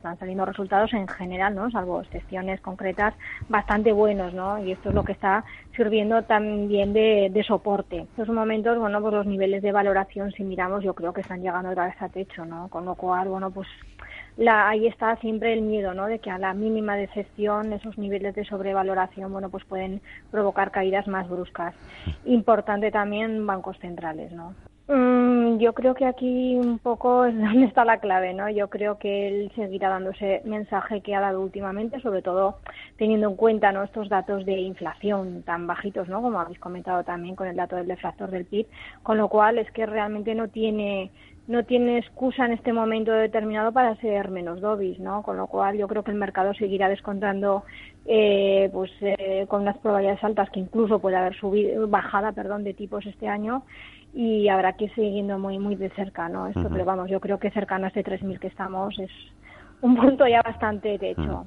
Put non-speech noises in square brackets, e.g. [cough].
están saliendo resultados en general, ¿no? Salvo excepciones concretas, bastante buenos, ¿no? Y esto es lo que está sirviendo también de, soporte. En estos momentos, bueno, pues los niveles de valoración, si miramos, yo creo que están llegando otra vez a techo, ¿no? Con lo cual, bueno, pues la, ahí está siempre el miedo, ¿no? De que a la mínima decepción esos niveles de sobrevaloración, bueno, pues pueden provocar caídas más bruscas. Importante también bancos centrales, ¿no? Yo creo que aquí un poco [laughs] es donde está la clave, ¿no? Yo creo que él seguirá dando ese mensaje que ha dado últimamente, sobre todo teniendo en cuenta ¿no? estos datos de inflación tan bajitos, ¿no? Como habéis comentado también con el dato del deflactor del PIB, con lo cual es que realmente no tiene no tiene excusa en este momento determinado para ser menos dovis, ¿no? Con lo cual yo creo que el mercado seguirá descontando eh, pues eh, con unas probabilidades altas que incluso puede haber subido, bajada, perdón, de tipos este año y habrá que ir siguiendo muy muy de cerca no esto pero vamos yo creo que cercano a este 3000 que estamos es un punto ya bastante de hecho